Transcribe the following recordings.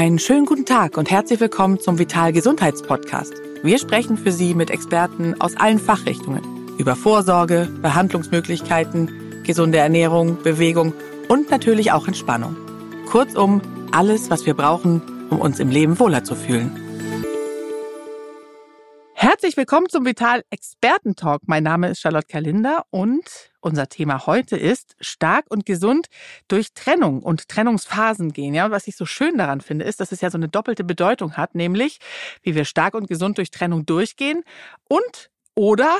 Einen schönen guten Tag und herzlich willkommen zum Vital Gesundheitspodcast. Wir sprechen für Sie mit Experten aus allen Fachrichtungen über Vorsorge, Behandlungsmöglichkeiten, gesunde Ernährung, Bewegung und natürlich auch Entspannung. Kurzum, alles, was wir brauchen, um uns im Leben wohler zu fühlen. Herzlich willkommen zum Vital Experten-Talk. Mein Name ist Charlotte Kalinder und unser Thema heute ist stark und gesund durch Trennung und Trennungsphasen gehen. Ja, und was ich so schön daran finde, ist, dass es ja so eine doppelte Bedeutung hat, nämlich wie wir stark und gesund durch Trennung durchgehen und oder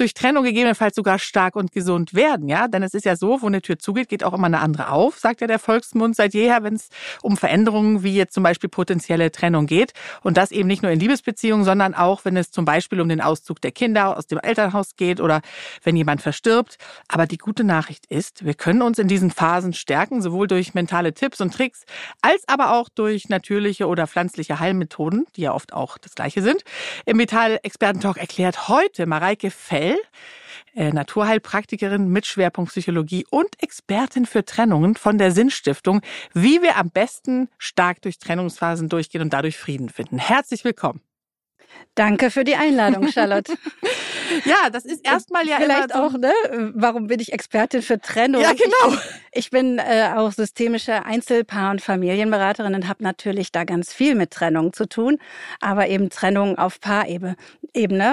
durch Trennung gegebenenfalls sogar stark und gesund werden, ja? Denn es ist ja so, wo eine Tür zugeht, geht auch immer eine andere auf, sagt ja der Volksmund seit jeher, wenn es um Veränderungen wie jetzt zum Beispiel potenzielle Trennung geht. Und das eben nicht nur in Liebesbeziehungen, sondern auch, wenn es zum Beispiel um den Auszug der Kinder aus dem Elternhaus geht oder wenn jemand verstirbt. Aber die gute Nachricht ist, wir können uns in diesen Phasen stärken, sowohl durch mentale Tipps und Tricks, als aber auch durch natürliche oder pflanzliche Heilmethoden, die ja oft auch das gleiche sind. Im Vital Experten-Talk erklärt heute Mareike Fell, äh, Naturheilpraktikerin mit Schwerpunkt Psychologie und Expertin für Trennungen von der Sinnstiftung, wie wir am besten stark durch Trennungsphasen durchgehen und dadurch Frieden finden. Herzlich willkommen. Danke für die Einladung, Charlotte. ja, das ist erstmal ja Vielleicht immer so auch, ne? Warum bin ich Expertin für Trennung? Ja, genau. Ich, ich bin äh, auch systemische Einzelpaar- und Familienberaterin und habe natürlich da ganz viel mit Trennung zu tun, aber eben Trennung auf Paarebene.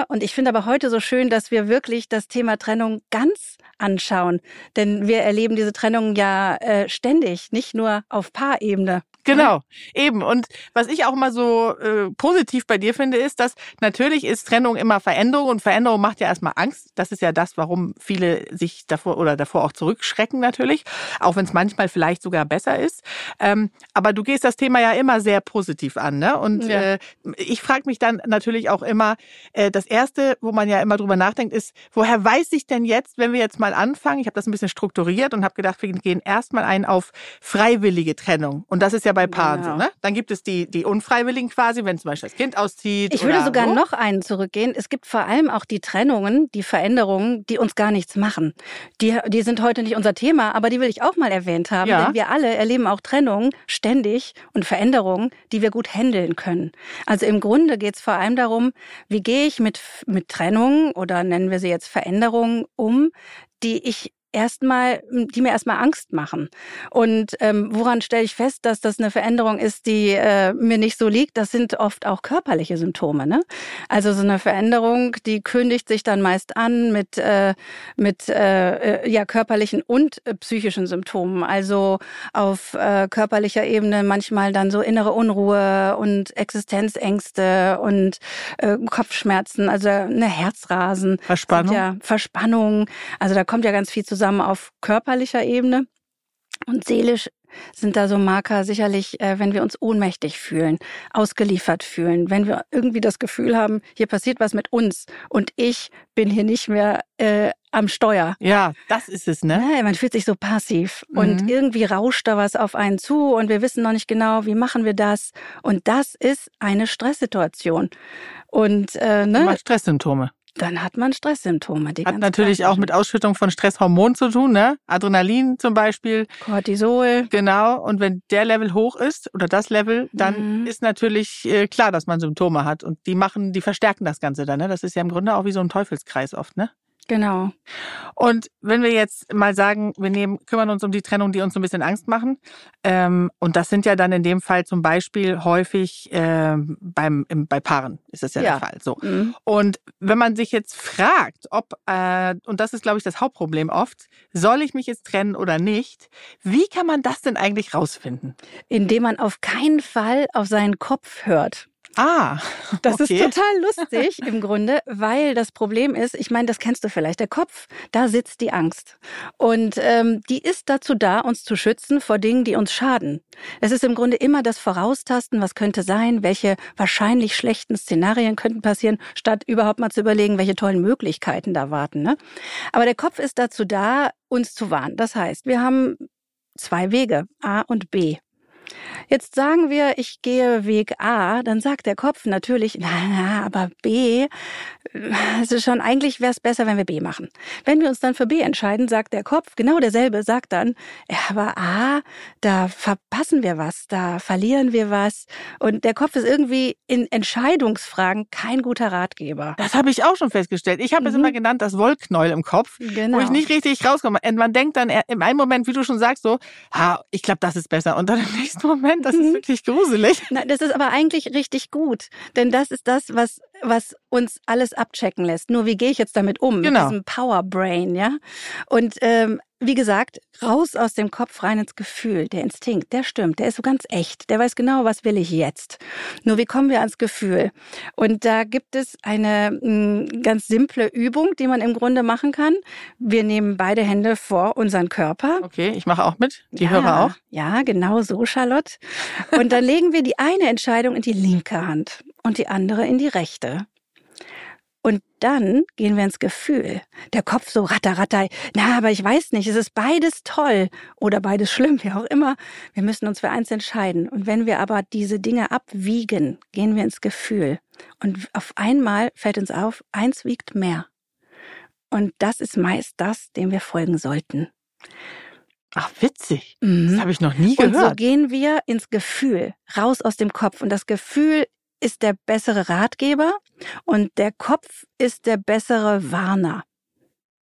Und ich finde aber heute so schön, dass wir wirklich das Thema Trennung ganz anschauen, denn wir erleben diese Trennung ja äh, ständig, nicht nur auf Paarebene. Genau, eben. Und was ich auch immer so äh, positiv bei dir finde, ist, dass natürlich ist Trennung immer Veränderung und Veränderung macht ja erstmal Angst. Das ist ja das, warum viele sich davor oder davor auch zurückschrecken natürlich, auch wenn es manchmal vielleicht sogar besser ist. Ähm, aber du gehst das Thema ja immer sehr positiv an, ne? Und ja. äh, ich frage mich dann natürlich auch immer, äh, das erste, wo man ja immer drüber nachdenkt, ist, woher weiß ich denn jetzt, wenn wir jetzt mal anfangen? Ich habe das ein bisschen strukturiert und habe gedacht, wir gehen erstmal ein auf freiwillige Trennung. Und das ist ja bei Paaren genau. so, ne? Dann gibt es die, die Unfreiwilligen quasi, wenn zum Beispiel das Kind auszieht. Ich würde sogar so. noch einen zurückgehen. Es gibt vor allem auch die Trennungen, die Veränderungen, die uns gar nichts machen. Die, die sind heute nicht unser Thema, aber die will ich auch mal erwähnt haben. Ja. Denn wir alle erleben auch Trennungen ständig und Veränderungen, die wir gut handeln können. Also im Grunde geht es vor allem darum, wie gehe ich mit, mit Trennungen oder nennen wir sie jetzt Veränderungen um, die ich erstmal, die mir erstmal Angst machen. Und ähm, woran stelle ich fest, dass das eine Veränderung ist, die äh, mir nicht so liegt? Das sind oft auch körperliche Symptome. Ne? Also so eine Veränderung, die kündigt sich dann meist an mit äh, mit äh, äh ja körperlichen und äh, psychischen Symptomen. Also auf äh, körperlicher Ebene manchmal dann so innere Unruhe und Existenzängste und äh, Kopfschmerzen, also eine Herzrasen, Verspannung, ja Verspannung. Also da kommt ja ganz viel zusammen zusammen auf körperlicher Ebene. Und seelisch sind da so Marker sicherlich, äh, wenn wir uns ohnmächtig fühlen, ausgeliefert fühlen, wenn wir irgendwie das Gefühl haben, hier passiert was mit uns und ich bin hier nicht mehr äh, am Steuer. Ja, das ist es, ne? Ja, man fühlt sich so passiv mhm. und irgendwie rauscht da was auf einen zu und wir wissen noch nicht genau, wie machen wir das. Und das ist eine Stresssituation. Und äh, ne? Stresssymptome dann hat man Stresssymptome. Die hat natürlich auch mit Ausschüttung von Stresshormonen zu tun, ne? Adrenalin zum Beispiel. Cortisol. Genau. Und wenn der Level hoch ist oder das Level, dann mhm. ist natürlich äh, klar, dass man Symptome hat. Und die machen, die verstärken das Ganze dann, ne? Das ist ja im Grunde auch wie so ein Teufelskreis oft, ne? Genau. Und wenn wir jetzt mal sagen, wir nehmen, kümmern uns um die Trennung, die uns so ein bisschen Angst machen, ähm, und das sind ja dann in dem Fall zum Beispiel häufig ähm, beim im, bei Paaren ist das ja, ja. der Fall. So. Mhm. Und wenn man sich jetzt fragt, ob äh, und das ist glaube ich das Hauptproblem oft, soll ich mich jetzt trennen oder nicht? Wie kann man das denn eigentlich rausfinden? Indem man auf keinen Fall auf seinen Kopf hört. Ah, das okay. ist total lustig im Grunde, weil das Problem ist, ich meine, das kennst du vielleicht, der Kopf, da sitzt die Angst. Und ähm, die ist dazu da, uns zu schützen vor Dingen, die uns schaden. Es ist im Grunde immer das Voraustasten, was könnte sein, welche wahrscheinlich schlechten Szenarien könnten passieren, statt überhaupt mal zu überlegen, welche tollen Möglichkeiten da warten. Ne? Aber der Kopf ist dazu da, uns zu warnen. Das heißt, wir haben zwei Wege, A und B. Jetzt sagen wir, ich gehe Weg A, dann sagt der Kopf natürlich, na, na, aber B, also schon eigentlich wäre es besser, wenn wir B machen. Wenn wir uns dann für B entscheiden, sagt der Kopf, genau derselbe, sagt dann, ja, aber A, da verpassen wir was, da verlieren wir was. Und der Kopf ist irgendwie in Entscheidungsfragen kein guter Ratgeber. Das habe ich auch schon festgestellt. Ich habe mhm. es immer genannt, das Wollknäuel im Kopf, genau. wo ich nicht richtig rauskomme. Und man denkt dann im einen Moment, wie du schon sagst, so, ah, ich glaube, das ist besser. Und dann im nächsten Moment, das ist mhm. wirklich gruselig. Na, das ist aber eigentlich richtig gut. Denn das ist das, was was uns alles abchecken lässt. Nur wie gehe ich jetzt damit um? Genau. Mit diesem Power Brain, ja? Und ähm, wie gesagt, raus aus dem Kopf, rein ins Gefühl. Der Instinkt, der stimmt, der ist so ganz echt. Der weiß genau, was will ich jetzt. Nur wie kommen wir ans Gefühl? Und da gibt es eine mh, hm, ganz simple Übung, die man im Grunde machen kann. Wir nehmen beide Hände vor unseren Körper. Okay, ich mache auch mit. Die ja, Hörer auch. Ja, genau so, Charlotte. Und dann legen wir die eine Entscheidung in die linke Hand und die andere in die rechte. Und dann gehen wir ins Gefühl. Der Kopf so ratter, ratter. Na, aber ich weiß nicht, es ist beides toll oder beides schlimm, wie auch immer. Wir müssen uns für eins entscheiden. Und wenn wir aber diese Dinge abwiegen, gehen wir ins Gefühl. Und auf einmal fällt uns auf, eins wiegt mehr. Und das ist meist das, dem wir folgen sollten. Ach, witzig. Mhm. Das habe ich noch nie gehört. Und so gehen wir ins Gefühl, raus aus dem Kopf. Und das Gefühl ist der bessere Ratgeber und der Kopf ist der bessere Warner.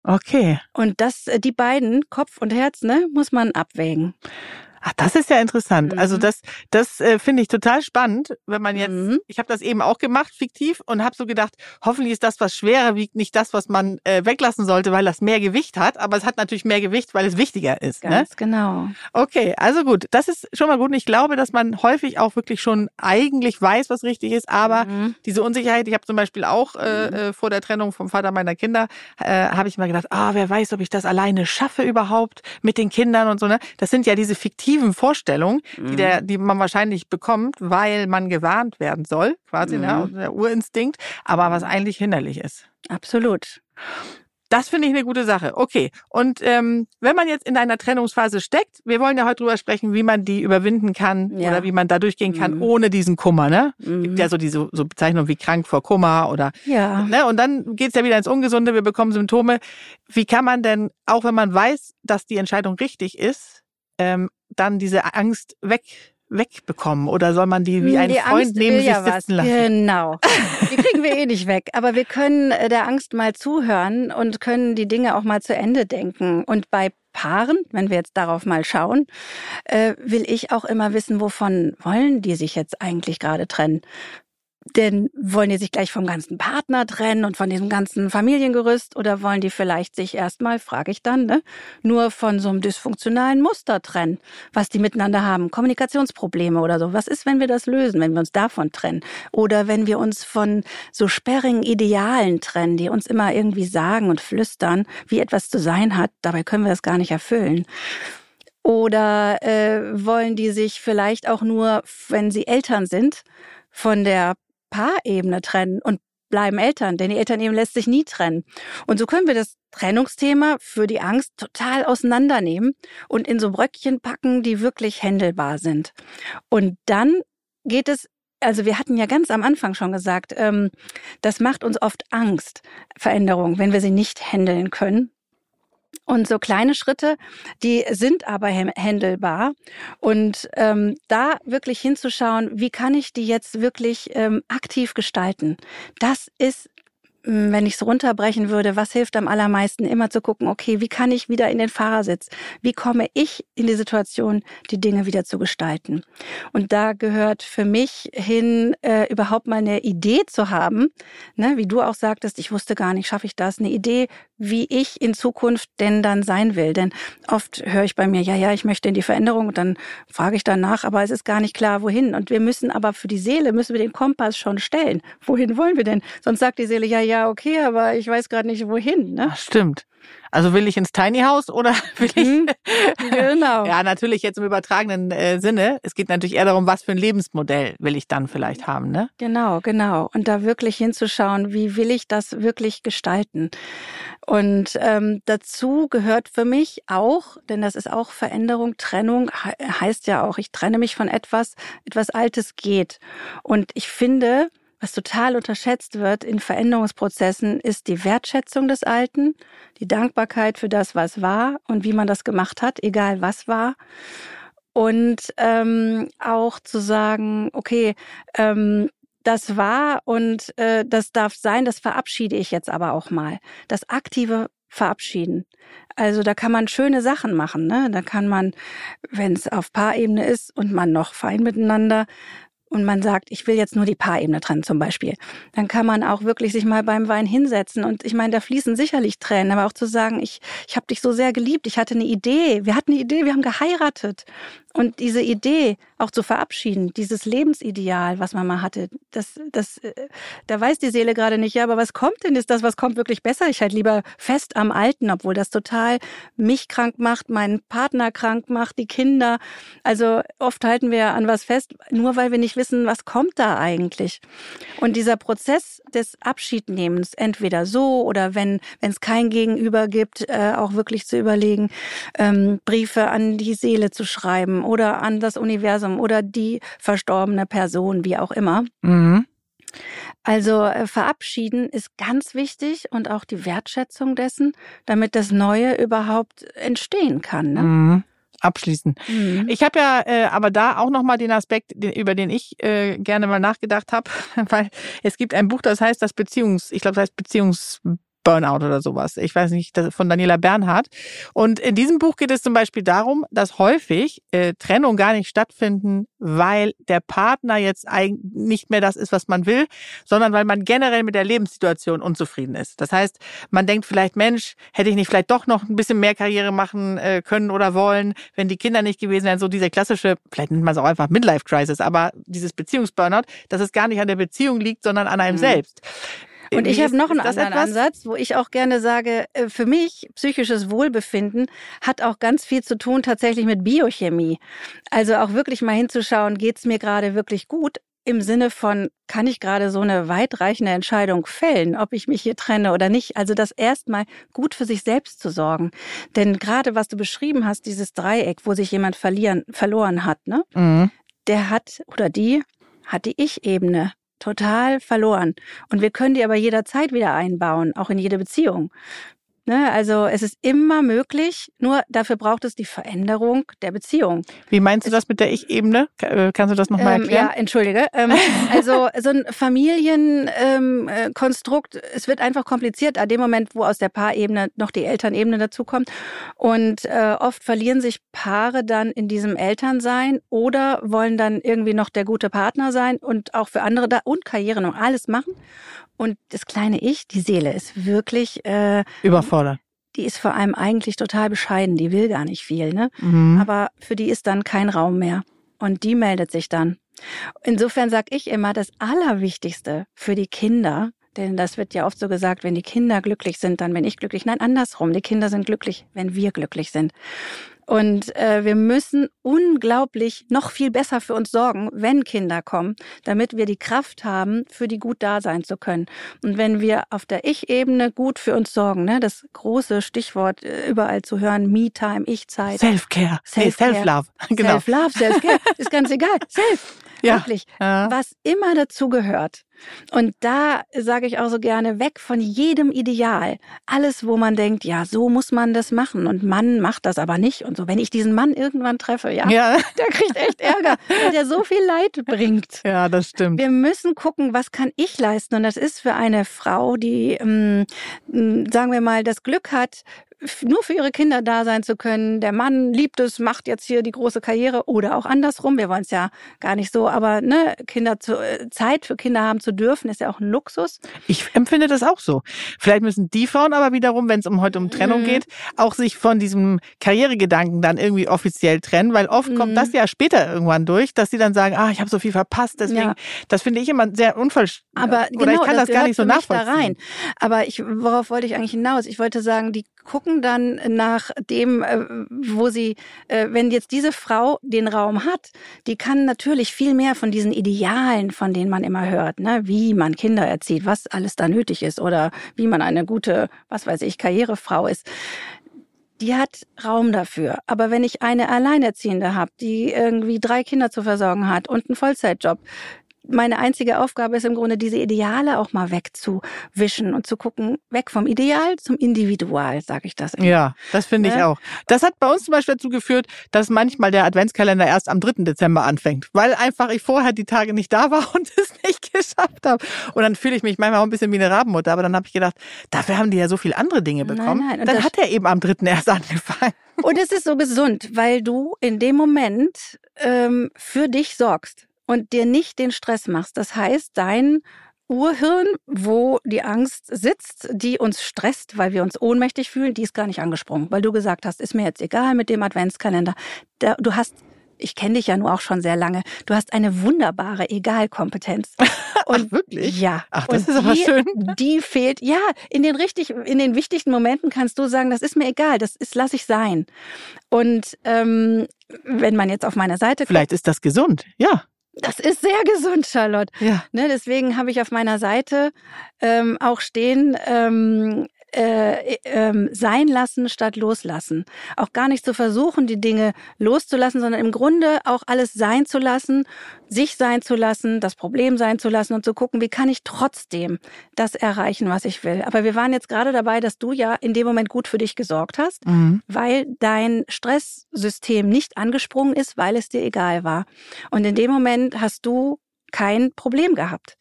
Okay. Und das, äh, die beiden, Kopf und Herz, ne, muss man abwägen. Ach, das ist ja interessant. Also mhm. Also das, das äh, finde ich total spannend, wenn man jetzt, mhm. ich habe das eben auch gemacht, fiktiv, und habe so gedacht, hoffentlich ist das, was schwerer wiegt, nicht das, was man äh, weglassen sollte, weil das mehr Gewicht hat. Aber es hat natürlich mehr Gewicht, weil es wichtiger ist. Ne? Ganz ne? genau. Okay, also gut, das ist schon mal gut. Und ich glaube, dass man häufig auch wirklich schon eigentlich weiß, was richtig ist, aber mhm. diese Unsicherheit, ich habe zum Beispiel auch äh, mhm. äh, vor der Trennung vom Vater meiner Kinder, äh, habe ich mal gedacht, ah, wer weiß, ob ich das alleine schaffe überhaupt mit den Kindern und so. Ne? Das sind ja diese fiktiven fiktiven Vorstellung, mhm. die, der, die man wahrscheinlich bekommt, weil man gewarnt werden soll, quasi, ne, mhm. ne, der Urinstinkt, aber was eigentlich hinderlich ist. Absolut. Das finde ich eine gute Sache. Okay. Und ähm, wenn man jetzt in einer Trennungsphase steckt, wir wollen ja heute drüber sprechen, wie man die überwinden kann ja. oder wie man da durchgehen kann, mhm. ohne diesen Kummer. Ne? Mhm. Gibt ja so diese so Bezeichnungen wie krank vor Kummer oder ja. ne? Und dann geht's ja wieder ins Ungesunde, wir bekommen Symptome. Wie kann man denn, auch wenn man weiß, dass die Entscheidung richtig ist, ähm, dann diese Angst weg wegbekommen oder soll man die wie ein Freund Angst neben sich ja sitzen lassen? Genau. Die kriegen wir eh nicht weg. Aber wir können äh, der Angst mal zuhören und können die Dinge auch mal zu Ende denken. Und bei Paaren, wenn wir jetzt darauf mal schauen, äh, will ich auch immer wissen, wovon wollen die sich jetzt eigentlich gerade trennen? Denn wollen die sich gleich vom ganzen Partner trennen und von diesem ganzen Familiengerüst oder wollen die vielleicht sich erstmal, frage ich dann, ne, nur von so einem dysfunktionalen Muster trennen, was die miteinander haben, Kommunikationsprobleme oder so. Was ist, wenn wir das lösen, wenn wir uns davon trennen? Oder wenn wir uns von so sperrigen Idealen trennen, die uns immer irgendwie sagen und flüstern, wie etwas zu sein hat, dabei können wir das gar nicht erfüllen. Oder äh, wollen die sich vielleicht auch nur, wenn sie Eltern sind, von der Paarebene trennen und bleiben Eltern, denn die Elternebene lässt sich nie trennen. Und so können wir das Trennungsthema für die Angst total auseinandernehmen und in so Bröckchen packen, die wirklich händelbar sind. Und dann geht es also wir hatten ja ganz am Anfang schon gesagt, ähm, das macht uns oft Angst, Veränderung, wenn wir sie nicht handeln können. Und so kleine Schritte, die sind aber händelbar. Und ähm, da wirklich hinzuschauen, wie kann ich die jetzt wirklich ähm, aktiv gestalten, das ist hm, wenn ich es runterbrechen würde, was hilft am allermeisten, immer zu gucken, okay, wie kann ich wieder in den Fahrersitz? Wie komme ich in die Situation, die Dinge wieder zu gestalten? Und da gehört für mich hin, äh, überhaupt mal eine Idee zu haben, ne, wie du auch sagtest, ich wusste gar nicht, schaffe ich das, eine Idee, wie ich in Zukunft denn dann sein will. Denn oft höre ich bei mir, ja, ja, ich möchte in die Veränderung und dann frage ich danach, aber es ist gar nicht klar, wohin. Und wir müssen aber für die Seele, müssen wir den Kompass schon stellen. Wohin wollen wir denn? Sonst sagt die Seele, ja, ja, okay, aber ich weiß gerade nicht wohin. Ne? Ach, stimmt. Also will ich ins Tiny House oder will ich? Mhm, genau. ja, natürlich jetzt im übertragenen äh, Sinne. Es geht natürlich eher darum, was für ein Lebensmodell will ich dann vielleicht haben, ne? Genau, genau. Und da wirklich hinzuschauen, wie will ich das wirklich gestalten? Und ähm, dazu gehört für mich auch, denn das ist auch Veränderung, Trennung heißt ja auch, ich trenne mich von etwas, etwas Altes geht. Und ich finde, was total unterschätzt wird in Veränderungsprozessen, ist die Wertschätzung des Alten, die Dankbarkeit für das, was war und wie man das gemacht hat, egal was war. Und ähm, auch zu sagen, okay, ähm, das war und äh, das darf sein, das verabschiede ich jetzt aber auch mal. Das aktive Verabschieden. Also da kann man schöne Sachen machen. Ne? Da kann man, wenn es auf Paarebene ist und man noch fein miteinander und man sagt, ich will jetzt nur die Paarebene trennen zum Beispiel, dann kann man auch wirklich sich mal beim Wein hinsetzen. Und ich meine, da fließen sicherlich Tränen, aber auch zu sagen, ich, ich habe dich so sehr geliebt, ich hatte eine Idee, wir hatten eine Idee, wir haben geheiratet. Und diese Idee auch zu verabschieden, dieses Lebensideal, was man mal hatte, das, das, äh, da weiß die Seele gerade nicht, ja, aber was kommt denn? Ist das, was kommt, wirklich besser? Ich halt lieber fest am Alten, obwohl das total mich krank macht, meinen Partner krank macht, die Kinder. Also oft halten wir an was fest, nur weil wir nicht wissen, was kommt da eigentlich. Und dieser Prozess des Abschiednehmens, entweder so oder wenn wenn es kein Gegenüber gibt, äh, auch wirklich zu überlegen, ähm, Briefe an die Seele zu schreiben oder an das Universum oder die verstorbene Person, wie auch immer. Mhm. Also äh, verabschieden ist ganz wichtig und auch die Wertschätzung dessen, damit das Neue überhaupt entstehen kann. Ne? Mhm abschließen. Mhm. Ich habe ja äh, aber da auch noch mal den Aspekt, den, über den ich äh, gerne mal nachgedacht habe, weil es gibt ein Buch, das heißt das Beziehungs, ich glaube, das heißt Beziehungs Burnout oder sowas. Ich weiß nicht, von Daniela Bernhardt. Und in diesem Buch geht es zum Beispiel darum, dass häufig äh, Trennung gar nicht stattfinden, weil der Partner jetzt eigentlich nicht mehr das ist, was man will, sondern weil man generell mit der Lebenssituation unzufrieden ist. Das heißt, man denkt vielleicht, Mensch, hätte ich nicht vielleicht doch noch ein bisschen mehr Karriere machen äh, können oder wollen, wenn die Kinder nicht gewesen wären. So diese klassische, vielleicht nennt man es auch einfach Midlife Crisis, aber dieses Beziehungsburnout, dass es gar nicht an der Beziehung liegt, sondern an einem mhm. selbst. Und ich habe noch einen anderen etwas? Ansatz, wo ich auch gerne sage, äh, für mich psychisches Wohlbefinden hat auch ganz viel zu tun tatsächlich mit Biochemie. Also auch wirklich mal hinzuschauen, geht's mir gerade wirklich gut? Im Sinne von, kann ich gerade so eine weitreichende Entscheidung fällen, ob ich mich hier trenne oder nicht? Also das erstmal gut für sich selbst zu sorgen. Denn gerade was du beschrieben hast, dieses Dreieck, wo sich jemand verlieren, verloren hat, ne? Mhm. Der hat oder die hat die Ich-Ebene total verloren. Und wir können die aber jederzeit wieder einbauen, auch in jede Beziehung. Ne, also es ist immer möglich, nur dafür braucht es die Veränderung der Beziehung. Wie meinst du das mit der Ich-Ebene? Äh, kannst du das nochmal ähm, erklären? Ja, entschuldige. Ähm, also so ein Familienkonstrukt, ähm, es wird einfach kompliziert, an dem Moment, wo aus der Paarebene noch die Elternebene dazukommt. Und äh, oft verlieren sich Paare dann in diesem Elternsein oder wollen dann irgendwie noch der gute Partner sein und auch für andere da und Karriere und alles machen. Und das kleine Ich, die Seele, ist wirklich äh, überfordert. Die ist vor allem eigentlich total bescheiden, die will gar nicht viel, ne? Mhm. Aber für die ist dann kein Raum mehr. Und die meldet sich dann. Insofern sage ich immer, das Allerwichtigste für die Kinder, denn das wird ja oft so gesagt, wenn die Kinder glücklich sind, dann bin ich glücklich. Nein, andersrum. Die Kinder sind glücklich, wenn wir glücklich sind. Und äh, wir müssen unglaublich noch viel besser für uns sorgen, wenn Kinder kommen, damit wir die Kraft haben, für die gut da sein zu können. Und wenn wir auf der Ich-Ebene gut für uns sorgen, ne, das große Stichwort äh, überall zu hören, Me-Time, Ich-Zeit. Self-Care. Self-Love. Self genau. Self-Love, Self-Care. Ist ganz egal. Self. Ja. Wirklich. Ja. Was immer dazu gehört. Und da sage ich auch so gerne, weg von jedem Ideal. Alles, wo man denkt, ja, so muss man das machen und Mann macht das aber nicht und so. Wenn ich diesen Mann irgendwann treffe, ja, ja. der kriegt echt Ärger, weil der so viel Leid bringt. Ja, das stimmt. Wir müssen gucken, was kann ich leisten? Und das ist für eine Frau, die, ähm, sagen wir mal, das Glück hat, nur für ihre Kinder da sein zu können. Der Mann liebt es, macht jetzt hier die große Karriere oder auch andersrum. Wir wollen es ja gar nicht so, aber ne, Kinder zu, äh, Zeit für Kinder haben zu dürfen, ist ja auch ein Luxus. Ich empfinde das auch so. Vielleicht müssen die Frauen aber wiederum, wenn es um heute um Trennung mhm. geht, auch sich von diesem Karrieregedanken dann irgendwie offiziell trennen, weil oft mhm. kommt das ja später irgendwann durch, dass sie dann sagen, ah, ich habe so viel verpasst, deswegen. Ja. Das finde ich immer sehr unfall. Aber oder genau, ich kann das, das gar nicht so nachvollziehen. Da rein. Aber ich, worauf wollte ich eigentlich hinaus? Ich wollte sagen, die gucken dann nach dem, äh, wo sie, äh, wenn jetzt diese Frau den Raum hat, die kann natürlich viel mehr von diesen Idealen, von denen man immer hört, ne, wie man Kinder erzieht, was alles da nötig ist oder wie man eine gute, was weiß ich, Karrierefrau ist die hat Raum dafür. Aber wenn ich eine Alleinerziehende habe, die irgendwie drei Kinder zu versorgen hat und einen Vollzeitjob, meine einzige Aufgabe ist im Grunde, diese Ideale auch mal wegzuwischen und zu gucken, weg vom Ideal zum Individual, sage ich das. Immer. Ja, das finde ich auch. Das hat bei uns zum Beispiel dazu geführt, dass manchmal der Adventskalender erst am 3. Dezember anfängt, weil einfach ich vorher die Tage nicht da war und es nicht geschafft habe. Und dann fühle ich mich manchmal auch ein bisschen wie eine Rabenmutter, aber dann habe ich gedacht, dafür haben die ja so viele andere Dinge bekommen. Nein, nein. dann hat er eben am 3. erst angefangen. Und es ist so gesund, weil du in dem Moment ähm, für dich sorgst und dir nicht den Stress machst. Das heißt, dein Urhirn, wo die Angst sitzt, die uns stresst, weil wir uns ohnmächtig fühlen, die ist gar nicht angesprungen, weil du gesagt hast, ist mir jetzt egal mit dem Adventskalender. Du hast ich kenne dich ja nur auch schon sehr lange. Du hast eine wunderbare Egalkompetenz. Und Ach, wirklich? Ja. Ach, das ist aber schön. Die fehlt. Ja, in den richtig, in den wichtigsten Momenten kannst du sagen, das ist mir egal, das ist lass ich sein. Und ähm, wenn man jetzt auf meine Seite vielleicht ist das gesund. Ja. Das ist sehr gesund, Charlotte. Ja. Ne, deswegen habe ich auf meiner Seite ähm, auch stehen, ähm, äh, äh, sein lassen statt loslassen. Auch gar nicht zu versuchen, die Dinge loszulassen, sondern im Grunde auch alles sein zu lassen, sich sein zu lassen, das Problem sein zu lassen und zu gucken, wie kann ich trotzdem das erreichen, was ich will. Aber wir waren jetzt gerade dabei, dass du ja in dem Moment gut für dich gesorgt hast, mhm. weil dein Stresssystem nicht angesprungen ist, weil es dir egal war. Und in dem Moment hast du kein Problem gehabt.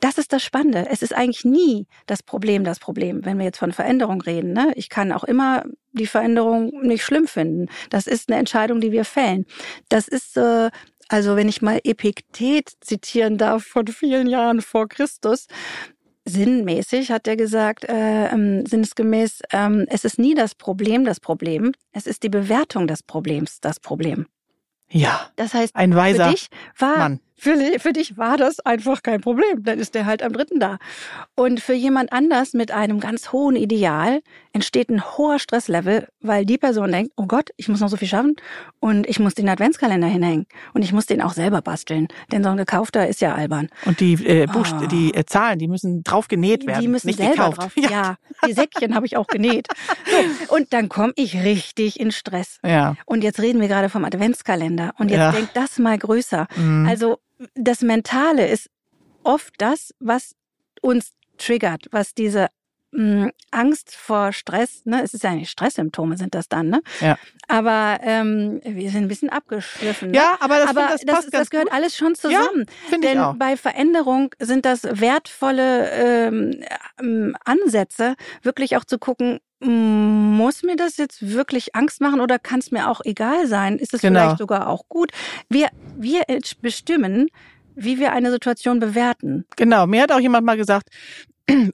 Das ist das Spannende. Es ist eigentlich nie das Problem das Problem, wenn wir jetzt von Veränderung reden. Ne? Ich kann auch immer die Veränderung nicht schlimm finden. Das ist eine Entscheidung, die wir fällen. Das ist äh, also wenn ich mal Epiktet zitieren darf von vielen Jahren vor Christus, sinnmäßig hat er gesagt, äh, ähm, sinnesgemäß, ähm, es ist nie das Problem das Problem, es ist die Bewertung des Problems das Problem. Ja. Das heißt, ein weiser für dich war Mann. Für, für dich war das einfach kein Problem. Dann ist der halt am dritten da. Und für jemand anders mit einem ganz hohen Ideal entsteht ein hoher Stresslevel, weil die Person denkt, oh Gott, ich muss noch so viel schaffen und ich muss den Adventskalender hinhängen und ich muss den auch selber basteln, denn so ein gekaufter ist ja albern. Und die äh, Buchst oh. die äh, Zahlen, die müssen drauf genäht werden, die müssen nicht selber gekauft. drauf. Ja. ja, die Säckchen habe ich auch genäht. So, und dann komme ich richtig in Stress. Ja. Und jetzt reden wir gerade vom Adventskalender und jetzt Ja. denk das mal größer. Mhm. Also das Mentale ist oft das, was uns triggert, was diese Angst vor Stress, ne, es ist ja nicht Stresssymptome sind das dann, ne? Ja. Aber ähm, wir sind ein bisschen abgeschliffen. Ne? Ja, aber das, aber das, das, das gehört gut. alles schon zusammen. finde ich Denn auch. bei Veränderung sind das wertvolle ähm, ähm, Ansätze, wirklich auch zu gucken, muss mir das jetzt wirklich Angst machen oder kann es mir auch egal sein? Ist es Genau. vielleicht sogar auch gut? Wir, wir bestimmen, wie wir eine Situation bewerten. Genau, mir hat auch jemand mal gesagt,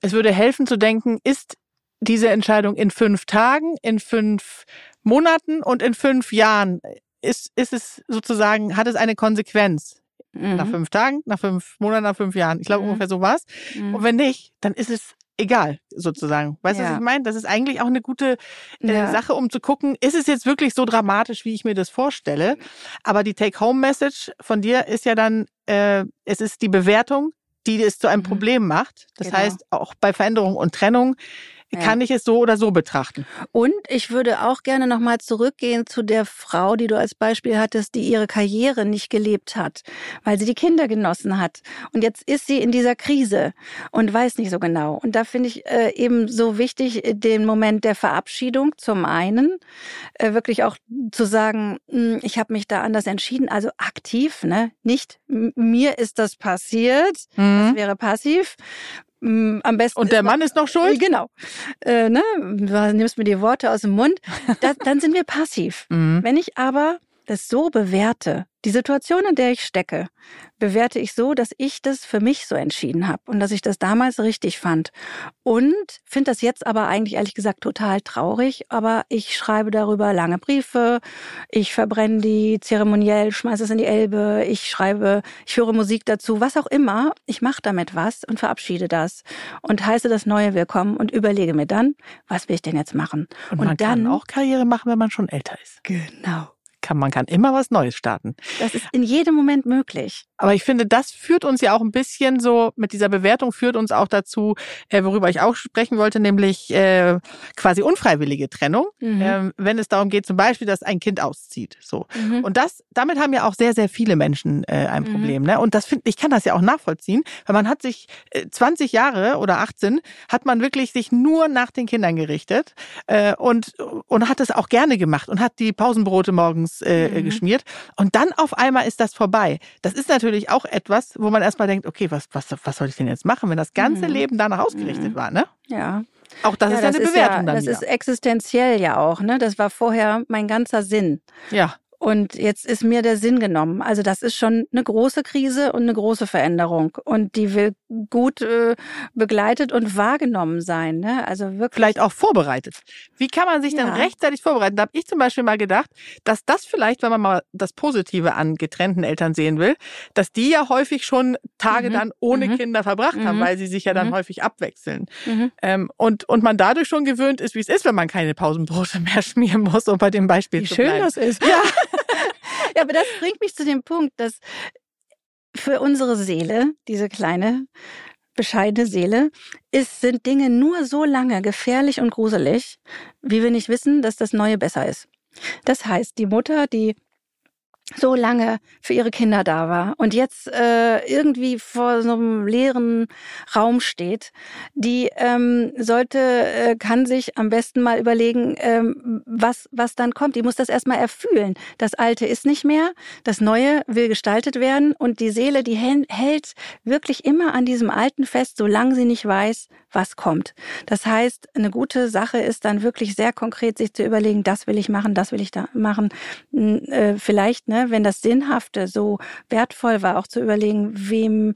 es würde helfen zu denken, ist diese Entscheidung in fünf Tagen, in fünf Monaten und in fünf Jahren, ist, ist es sozusagen, hat es eine Konsequenz? Nach Mhm. fünf Tagen, nach fünf Monaten, nach fünf Jahren. Ich glaube, Mhm. ungefähr so war's. Mhm. Und wenn nicht, dann ist es egal, sozusagen. Weißt du, was Ja. ich meine? Das ist eigentlich auch eine gute äh, Ja. Sache, um zu gucken, ist es jetzt wirklich so dramatisch, wie ich mir das vorstelle? Aber die Take-Home-Message von dir ist ja dann, äh, es ist die Bewertung, die es zu einem Mhm. Problem macht. Das Genau. heißt, auch bei Veränderung und Trennung Ja. kann ich es so oder so betrachten. Und ich würde auch gerne nochmal zurückgehen zu der Frau, die du als Beispiel hattest, die ihre Karriere nicht gelebt hat, weil sie die Kinder genossen hat. Und jetzt ist sie in dieser Krise und weiß nicht so genau. Und da finde ich äh, eben so wichtig, äh, den Moment der Verabschiedung zum einen, äh, wirklich auch zu sagen, mh, ich habe mich da anders entschieden, also aktiv, ne? Nicht mir ist das passiert, das wäre passiv. Mh, Am besten Und der man- Mann ist noch schuld? Genau. Äh, ne? Du nimmst mir die Worte aus dem Mund. Das, dann sind wir passiv. Mhm. Wenn ich aber das so bewerte, die Situation, in der ich stecke, bewerte ich so, dass ich das für mich so entschieden habe und dass ich das damals richtig fand. Und finde das jetzt aber eigentlich ehrlich gesagt total traurig. Aber ich schreibe darüber lange Briefe, ich verbrenne die zeremoniell, schmeiße es in die Elbe, ich schreibe, ich höre Musik dazu, was auch immer. Ich mache damit was und verabschiede das und heiße das Neue willkommen und überlege mir dann, was will ich denn jetzt machen? Und, und man dann, kann auch Karriere machen, wenn man schon älter ist. Genau kann, man kann immer was Neues starten. Das ist in jedem Moment möglich. Aber ich finde, das führt uns ja auch ein bisschen so, mit dieser Bewertung führt uns auch dazu, äh, worüber ich auch sprechen wollte, nämlich äh, quasi unfreiwillige Trennung, mhm. äh, wenn es darum geht, zum Beispiel, dass ein Kind auszieht. So. Mhm. Und das, damit haben ja auch sehr, sehr viele Menschen äh, ein mhm. Problem. Mhm. Ne? Und das finde ich kann das ja auch nachvollziehen, weil man hat sich äh, 20 Jahre oder 18 hat man wirklich sich nur nach den Kindern gerichtet äh, und, und hat es auch gerne gemacht und hat die Pausenbrote morgens äh, mhm. geschmiert. Und dann auf einmal ist das vorbei. Das ist natürlich auch etwas, wo man erstmal denkt, okay, was, was, was soll ich denn jetzt machen, wenn das ganze mhm. Leben danach ausgerichtet mhm. war, ne? Ja. Auch das ja, ist ja eine Bewertung ja, dann Das wieder. ist existenziell ja auch, ne? Das war vorher mein ganzer Sinn. Ja. Und jetzt ist mir der Sinn genommen. Also das ist schon eine große Krise und eine große Veränderung. Und die will gut äh, begleitet und wahrgenommen sein. Ne? Also wirklich. Vielleicht auch vorbereitet. Wie kann man sich ja. dann rechtzeitig vorbereiten? Da habe ich zum Beispiel mal gedacht, dass das vielleicht, wenn man mal das Positive an getrennten Eltern sehen will, dass die ja häufig schon Tage mhm. dann ohne mhm. Kinder verbracht haben, mhm. weil sie sich ja dann mhm. häufig abwechseln. Mhm. Ähm, und, und man dadurch schon gewöhnt ist, wie es ist, wenn man keine Pausenbrote mehr schmieren muss, um bei dem Beispiel wie zu schön bleiben. das ist. Ja. ja, aber das bringt mich zu dem Punkt, dass für unsere Seele, diese kleine, bescheidene Seele, ist, sind Dinge nur so lange gefährlich und gruselig, wie wir nicht wissen, dass das Neue besser ist. Das heißt, die Mutter, die so lange für ihre Kinder da war und jetzt äh, irgendwie vor so einem leeren Raum steht, die ähm, sollte, äh, kann sich am besten mal überlegen, ähm, was, was dann kommt. Die muss das erstmal erfühlen. Das Alte ist nicht mehr, das Neue will gestaltet werden und die Seele, die hält wirklich immer an diesem Alten fest, solange sie nicht weiß, was kommt. Das heißt, eine gute Sache ist dann wirklich sehr konkret sich zu überlegen, das will ich machen, das will ich da machen. Äh, vielleicht, ne, wenn das Sinnhafte so wertvoll war, auch zu überlegen, wem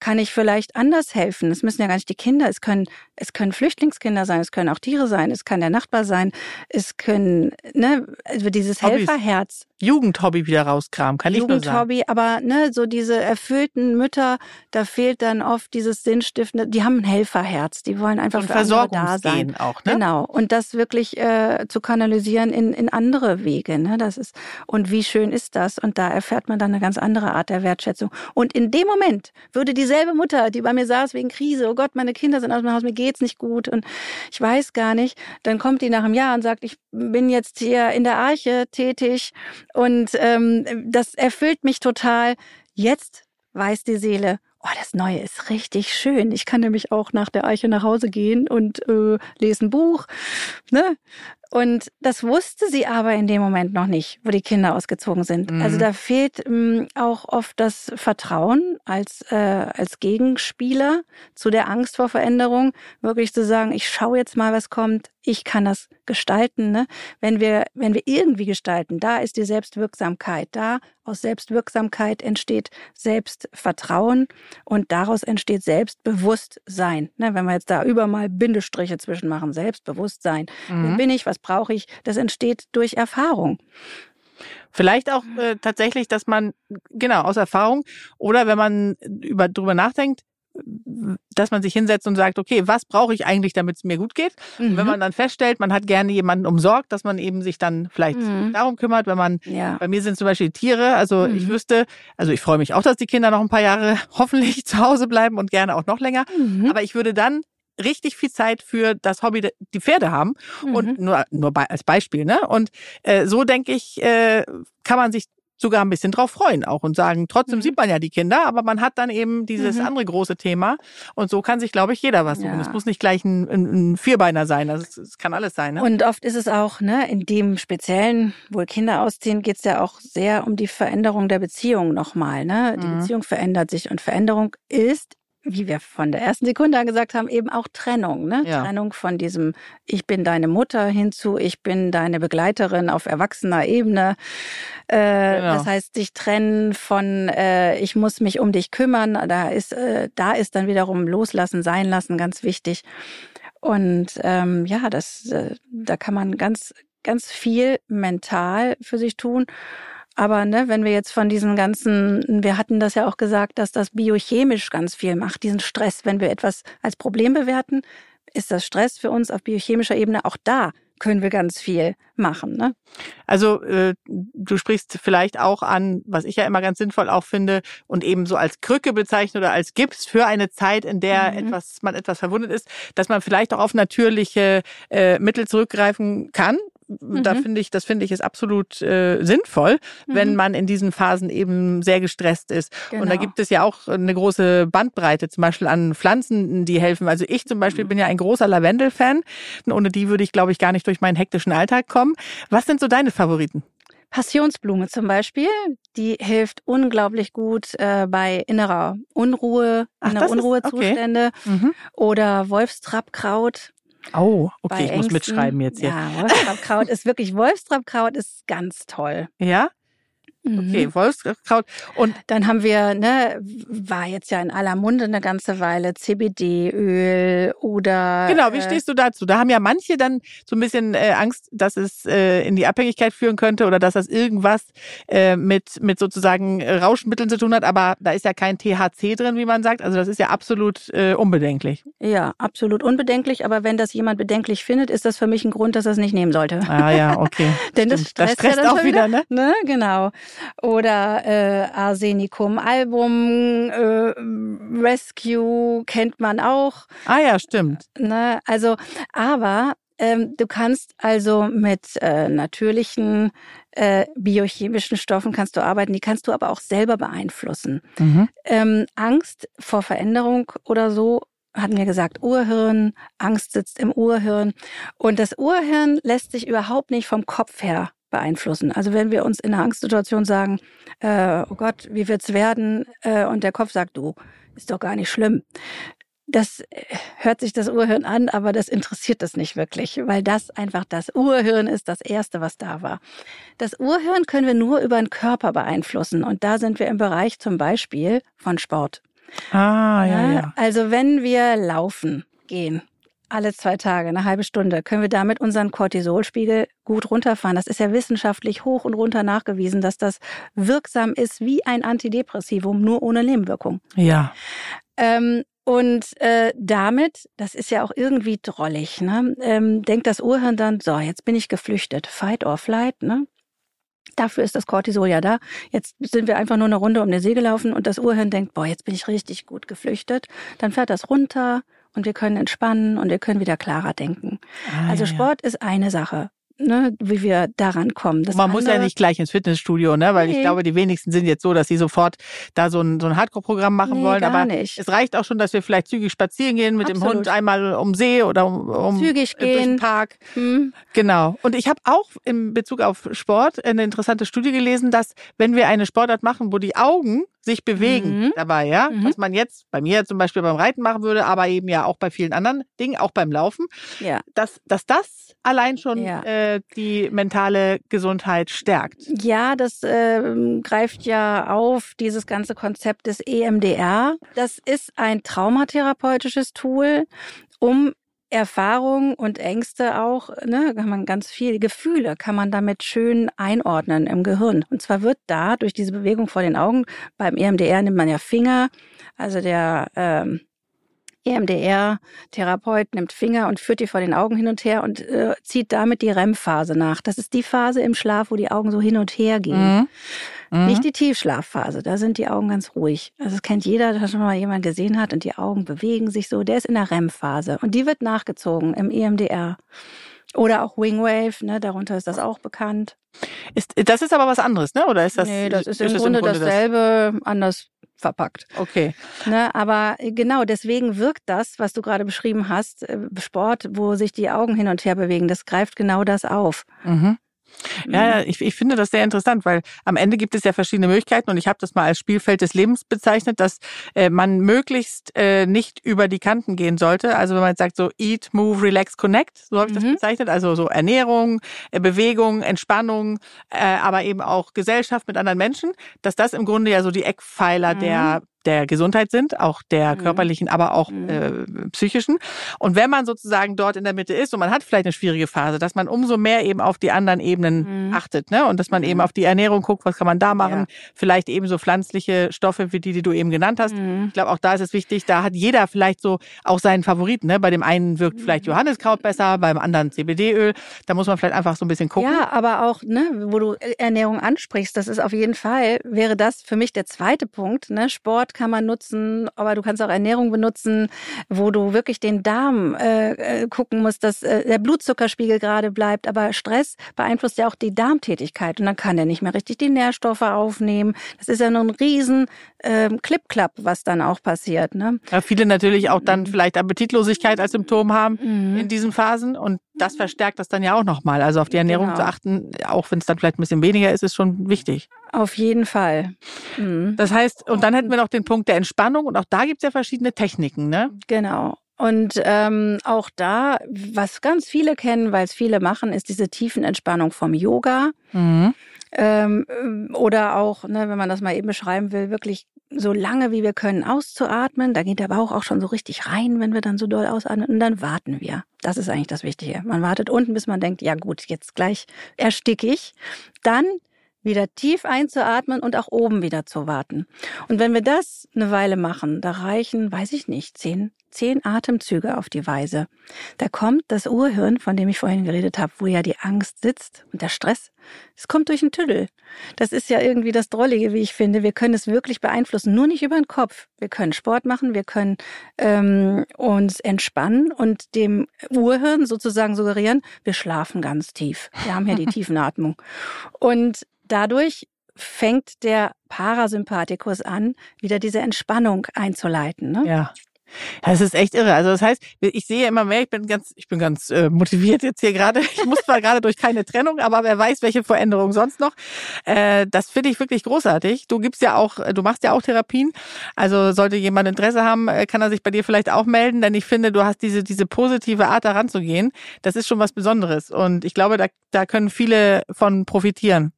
kann ich vielleicht anders helfen? Es müssen ja gar nicht die Kinder, es können, es können Flüchtlingskinder sein, es können auch Tiere sein, es kann der Nachbar sein, es können, ne, also dieses Hobbys. Helferherz. Jugendhobby wieder rauskramen, kann ich nur sagen. Jugendhobby, aber ne, so diese erfüllten Mütter, da fehlt dann oft dieses Sinnstiftende, die haben ein Helferherz, die wollen einfach für andere da sein. auch, ne? Genau. Und das wirklich äh, zu kanalisieren in, in andere Wege, ne, das ist, und wie schön ist das? Und da erfährt man dann eine ganz andere Art der Wertschätzung. Und in dem Moment würde dieselbe Mutter, die bei mir saß wegen Krise, oh Gott, meine Kinder sind aus dem Haus, mir geht's nicht gut und ich weiß gar nicht, dann kommt die nach einem Jahr und sagt, ich bin jetzt hier in der Arche tätig und ähm, das erfüllt mich total. Jetzt weiß die Seele, oh, das Neue ist richtig schön. Ich kann nämlich auch nach der Eiche nach Hause gehen und äh, lese ein Buch. Ne? Und das wusste sie aber in dem Moment noch nicht, wo die Kinder ausgezogen sind. Mhm. Also da fehlt ähm, auch oft das Vertrauen als, äh, als Gegenspieler zu der Angst vor Veränderung, wirklich zu sagen, ich schaue jetzt mal, was kommt, ich kann das gestalten. Ne? Wenn wir, wenn wir irgendwie gestalten, da ist die Selbstwirksamkeit. Da aus Selbstwirksamkeit entsteht Selbstvertrauen und daraus entsteht Selbstbewusstsein. Ne? Wenn wir jetzt da über mal Bindestriche zwischen machen, Selbstbewusstsein. Mhm. Wer bin ich? Was brauche ich? Das entsteht durch Erfahrung. Vielleicht auch äh, tatsächlich, dass man, genau, aus Erfahrung oder wenn man über, drüber nachdenkt, dass man sich hinsetzt und sagt, okay, was brauche ich eigentlich, damit es mir gut geht? Mhm. Und wenn man dann feststellt, man hat gerne jemanden umsorgt, dass man eben sich dann vielleicht mhm. darum kümmert, wenn man, ja. bei mir sind zum Beispiel Tiere, also mhm. ich wüsste, also ich freue mich auch, dass die Kinder noch ein paar Jahre hoffentlich zu Hause bleiben und gerne auch noch länger, mhm. aber ich würde dann richtig viel Zeit für das Hobby die Pferde haben und mhm. nur nur als Beispiel ne und äh, so denke ich äh, kann man sich sogar ein bisschen drauf freuen auch und sagen, trotzdem mhm. sieht man ja die Kinder, aber man hat dann eben dieses mhm. andere große Thema und so kann sich, glaube ich, jeder was suchen. Ja. Es muss nicht gleich ein, ein, ein Vierbeiner sein, also es, es, kann alles sein. Ne? Und oft ist es auch, ne, in dem speziellen, wo Kinder ausziehen, geht es ja auch sehr um die Veränderung der Beziehung nochmal. Ne? Die mhm. Beziehung verändert sich und Veränderung ist wie wir von der ersten Sekunde an gesagt haben, eben auch Trennung. Ne? Ja. Trennung von diesem Ich bin deine Mutter hinzu, ich bin deine Begleiterin auf erwachsener Ebene. Äh, genau. Das heißt, sich trennen von äh, Ich muss mich um dich kümmern. Da ist, äh, da ist dann wiederum Loslassen, Sein lassen ganz wichtig. Und ähm, ja, das, äh, da kann man ganz, ganz viel mental für sich tun. Aber ne, wenn wir jetzt von diesen ganzen, wir hatten das ja auch gesagt, dass das biochemisch ganz viel macht, diesen Stress, wenn wir etwas als Problem bewerten, ist das Stress für uns auf biochemischer Ebene auch da können wir ganz viel machen. Ne? Also äh, du sprichst vielleicht auch an, was ich ja immer ganz sinnvoll auch finde und eben so als Krücke bezeichnet oder als Gips für eine Zeit, in der mhm. etwas man etwas verwundet ist, dass man vielleicht auch auf natürliche äh, Mittel zurückgreifen kann, Mhm. Da finde ich, das finde ich ist absolut äh, sinnvoll, mhm. wenn man in diesen Phasen eben sehr gestresst ist. Genau. Und da genau. gibt es ja auch eine große Bandbreite, zum Beispiel an Pflanzen, die helfen. Also ich zum Beispiel mhm. bin ja ein großer Lavendel-Fan. Ohne die würde ich, glaube ich, gar nicht durch meinen hektischen Alltag kommen. Was sind so deine Favoriten? Passionsblume zum Beispiel, die hilft unglaublich gut äh, bei innerer Unruhe, Ach, innere Unruhezustände okay. mhm. oder Wolfstrappkraut. Oh, okay, ich muss mitschreiben jetzt hier. Ja, Wolfstrappkraut ist wirklich, Wolfstrappkraut ist ganz toll. Ja? Okay, mhm. Wolfskraut. Und dann haben wir, ne, war jetzt ja in aller Munde eine ganze Weile CBD-Öl oder. Genau, wie äh, stehst du dazu? Da haben ja manche dann so ein bisschen äh, Angst, dass es äh, in die Abhängigkeit führen könnte oder dass das irgendwas äh, mit, mit sozusagen Rauschmitteln zu tun hat, aber da ist ja kein THC drin, wie man sagt. Also das ist ja absolut äh, unbedenklich. Ja, absolut unbedenklich, aber wenn das jemand bedenklich findet, ist das für mich ein Grund, dass er es nicht nehmen sollte. Ah ja, okay. Denn das stresst, das stresst ja auch wieder, ne? ne? Genau oder äh, Arsenicum Album äh, Rescue kennt man auch. Ah ja, stimmt. Ne? Also, aber ähm, du kannst also mit äh, natürlichen äh, biochemischen Stoffen kannst du arbeiten, die kannst du aber auch selber beeinflussen. Mhm. Ähm, Angst vor Veränderung oder so hatten wir gesagt, Urhirn, Angst sitzt im Urhirn. Und das Urhirn lässt sich überhaupt nicht vom Kopf her beeinflussen. Also wenn wir uns in einer Angstsituation sagen, äh, oh Gott, wie wird's werden? Äh, und der Kopf sagt, du, ist doch gar nicht schlimm. Das äh, hört sich das Urhirn an, aber das interessiert es nicht wirklich, weil das einfach das Urhirn ist, das erste, was da war. Das Urhirn können wir nur über den Körper beeinflussen und da sind wir im Bereich zum Beispiel von Sport. Ah, ja, ja. Also wenn wir laufen gehen, alle zwei Tage, eine halbe Stunde, können wir damit unseren Cortisolspiegel gut runterfahren. Das ist ja wissenschaftlich hoch und runter nachgewiesen, dass das wirksam ist wie ein Antidepressivum, nur ohne Nebenwirkung. Ja. Ähm, und äh, damit, das ist ja auch irgendwie drollig, ne? ähm, denkt das Urhirn dann, so, jetzt bin ich geflüchtet, fight or flight, ne? Dafür ist das Cortisol ja da. Jetzt sind wir einfach nur eine Runde um den See gelaufen und das Urhirn denkt, boah, jetzt bin ich richtig gut geflüchtet. Dann fährt das runter, und wir können entspannen und wir können wieder klarer denken. Ah, also ja, Sport ja. ist eine Sache ne, wie wir daran kommen. Das man muss ja nicht gleich ins Fitnessstudio, ne, weil nee. ich glaube, die wenigsten sind jetzt so, dass sie sofort da so ein, so ein Hardcore-Programm machen nee, wollen. Aber nicht. es reicht auch schon, dass wir vielleicht zügig spazieren gehen mit Absolut. dem Hund einmal um See oder um, um zügig gehen. durch den Park. Hm. Genau. Und ich habe auch in Bezug auf Sport eine interessante Studie gelesen, dass wenn wir eine Sportart machen, wo die Augen sich bewegen mhm. dabei, ja. Mhm. Was man jetzt bei mir zum Beispiel beim Reiten machen würde, aber eben ja auch bei vielen anderen Dingen, auch beim Laufen, ja. dass, dass das allein schon ja. äh, die mentale Gesundheit stärkt. Ja, das äh, greift ja auf dieses ganze Konzept des EMDR. Das ist ein traumatherapeutisches Tool, um Erfahrungen und Ängste auch, ne, kann man ganz viel Gefühle kann man damit schön einordnen im Gehirn. Und zwar wird da durch diese Bewegung vor den Augen beim EMDR nimmt man ja Finger, also der ähm, EMDR-Therapeut nimmt Finger und führt die vor den Augen hin und her und äh, zieht damit die REM-Phase nach. Das ist die Phase im Schlaf, wo die Augen so hin und her gehen. Mhm. Mhm. Nicht die Tiefschlafphase, da sind die Augen ganz ruhig. Also das kennt jeder, der schon mal jemand gesehen hat und die Augen bewegen sich so. Der ist in der REM-Phase und die wird nachgezogen im EMDR. Oder auch Wingwave, ne, darunter ist das auch bekannt. Ist, das ist aber was anderes, ne? Oder ist das? Nee, das ist, ist im, Grunde im, Grunde dasselbe, das? anders verpackt. Okay. Ne, aber genau, deswegen wirkt das, was du gerade beschrieben hast, äh, Sport, wo sich die Augen hin und her bewegen, das greift genau das auf. Mhm. Ja, ich, ich finde das sehr interessant, weil am Ende gibt es ja verschiedene Möglichkeiten und ich habe das mal als Spielfeld des Lebens bezeichnet, dass äh, man möglichst äh, nicht über die Kanten gehen sollte. Also wenn man jetzt sagt so Eat, Move, Relax, Connect, so habe ich mhm. das bezeichnet. Also so Ernährung, äh, Bewegung, Entspannung, äh, aber eben auch Gesellschaft mit anderen Menschen, dass das im Grunde ja so die Eckpfeiler mhm. der der Gesundheit sind, auch der mhm. körperlichen, aber auch mhm. äh, psychischen. Und wenn man sozusagen dort in der Mitte ist und man hat vielleicht eine schwierige Phase, dass man umso mehr eben auf die anderen Ebenen mhm. achtet, ne? Und dass man eben mhm. auf die Ernährung guckt, was kann man da machen? Ja. Vielleicht eben so pflanzliche Stoffe wie die, die du eben genannt hast. Mhm. Ich glaube, auch da ist es wichtig, da hat jeder vielleicht so auch seinen Favoriten. Ne? Bei dem einen wirkt vielleicht mhm. Johanniskraut besser, beim anderen CBD-Öl. Da muss man vielleicht einfach so ein bisschen gucken. Ja, aber auch, ne, wo du Ernährung ansprichst, das ist auf jeden Fall, wäre das für mich der zweite Punkt. Ne? Sport Sport kann man nutzen, aber du kannst auch Ernährung benutzen, wo du wirklich den Darm äh, äh, gucken musst, dass äh, der Blutzuckerspiegel gerade bleibt. Aber Stress beeinflusst ja auch die Darmtätigkeit und dann kann er nicht mehr richtig die Nährstoffe aufnehmen. Das ist ja nur ein riesen äh, Clip-Clap, was dann auch passiert. Ne? Ja, viele natürlich auch dann vielleicht Appetitlosigkeit als Symptom haben mhm. in diesen Phasen und das verstärkt das dann ja auch nochmal. Also auf die Ernährung genau. zu achten, auch wenn es dann vielleicht ein bisschen weniger ist, ist schon wichtig. Auf jeden Fall. Mhm. Das heißt, und dann hätten wir noch den Punkt der Entspannung und auch da gibt es ja verschiedene Techniken, ne? Genau. Und ähm, auch da, was ganz viele kennen, weil es viele machen, ist diese Tiefenentspannung vom Yoga. Mhm. Ähm, oder auch, ne, wenn man das mal eben beschreiben will, wirklich so lange wie wir können auszuatmen. Da geht der Bauch auch schon so richtig rein, wenn wir dann so doll ausatmen. Und dann warten wir. Das ist eigentlich das Wichtige. Man wartet unten, bis man denkt, ja gut, jetzt gleich ersticke ich. Dann wieder tief einzuatmen und auch oben wieder zu warten. Und wenn wir das eine Weile machen, da reichen, weiß ich nicht, zehn, zehn Atemzüge auf die Weise. Da kommt das Urhirn, von dem ich vorhin geredet habe, wo ja die Angst sitzt und der Stress, es kommt durch den Tüdel. Das ist ja irgendwie das Drollige, wie ich finde. Wir können es wirklich beeinflussen, nur nicht über den Kopf. Wir können Sport machen, wir können ähm, uns entspannen und dem Urhirn sozusagen suggerieren, wir schlafen ganz tief. Wir haben ja die Tiefenatmung. Und dadurch fängt der Parasympathikus an, wieder diese Entspannung einzuleiten. Ne? Ja. Das ist echt irre. Also das heißt, ich sehe immer mehr, ich bin ganz, ich bin ganz äh, motiviert jetzt hier gerade. Ich muss zwar gerade durch keine Trennung, aber wer weiß, welche Veränderungen sonst noch. Äh, das finde ich wirklich großartig. Du gibst ja auch, du machst ja auch Therapien. Also sollte jemand Interesse haben, äh, kann er sich bei dir vielleicht auch melden, denn ich finde, du hast diese, diese positive Art daran zu gehen. Das ist schon was Besonderes. Und ich glaube, da, da können viele von profitieren.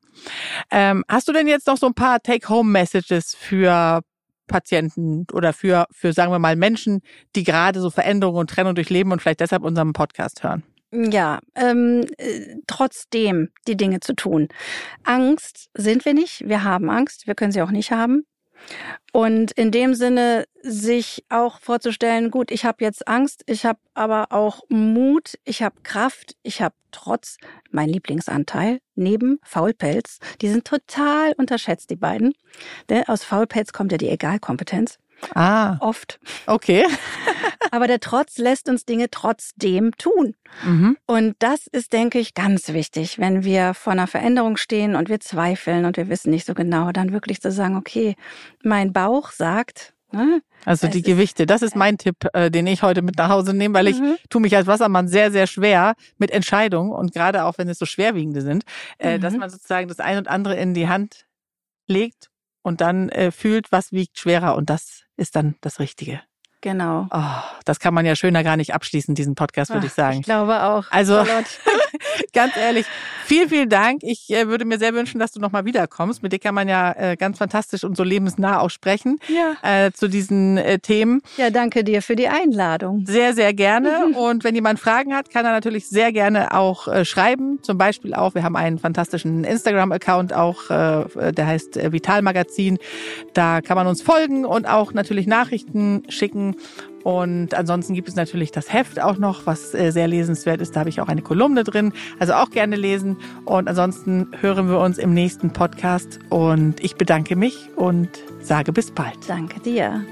Ähm, hast du denn jetzt noch so ein paar Take-Home-Messages für Patienten oder für, für, sagen wir mal, Menschen, die gerade so Veränderungen und Trennung durchleben und vielleicht deshalb unseren Podcast hören? Ja, ähm, äh, trotzdem die Dinge zu tun. Angst sind wir nicht. Wir haben Angst. Wir können sie auch nicht haben. Und in dem Sinne sich auch vorzustellen, gut, ich habe jetzt Angst, ich habe aber auch Mut, ich habe Kraft, ich habe Trotz, mein Lieblingsanteil, neben Faulpelz. Die sind total unterschätzt, die beiden. Denn aus Faulpelz kommt ja die Egalkompetenz. Ah. Oft. Okay. Aber der Trotz lässt uns Dinge trotzdem tun. Mhm. Und das ist, denke ich, ganz wichtig, wenn wir vor einer Veränderung stehen und wir zweifeln und wir wissen nicht so genau, dann wirklich zu sagen, okay, mein Bauch sagt, ne, also die Gewichte, das ist mein Tipp, äh, den ich heute mit nach Hause nehme, weil ich mhm. tue mich als Wassermann sehr, sehr schwer mit Entscheidungen und gerade auch wenn es so schwerwiegende sind, äh, mhm. dass man sozusagen das ein und andere in die Hand legt und dann äh, fühlt, was wiegt schwerer und das ist dann das Richtige. Genau. Oh, das kann man ja schöner gar nicht abschließen, diesen Podcast, würde ich sagen. Ich glaube auch. Also, ganz ehrlich, vielen, vielen Dank. Ich äh, würde mir sehr wünschen, dass du nochmal wiederkommst. Mit dir kann man ja äh, ganz fantastisch und so lebensnah auch sprechen ja. äh, zu diesen äh, Themen. Ja, danke dir für die Einladung. Sehr, sehr gerne. und wenn jemand Fragen hat, kann er natürlich sehr gerne auch äh, schreiben. Zum Beispiel auch, wir haben einen fantastischen Instagram-Account auch, äh, der heißt Vital Magazin. Da kann man uns folgen und auch natürlich Nachrichten schicken und ansonsten gibt es natürlich das Heft auch noch, was äh, sehr lesenswert ist. Da habe ich auch eine Kolumne drin. Also auch gerne lesen. Und ansonsten hören wir uns im nächsten Podcast. Und ich bedanke mich und sage bis bald. Danke dir.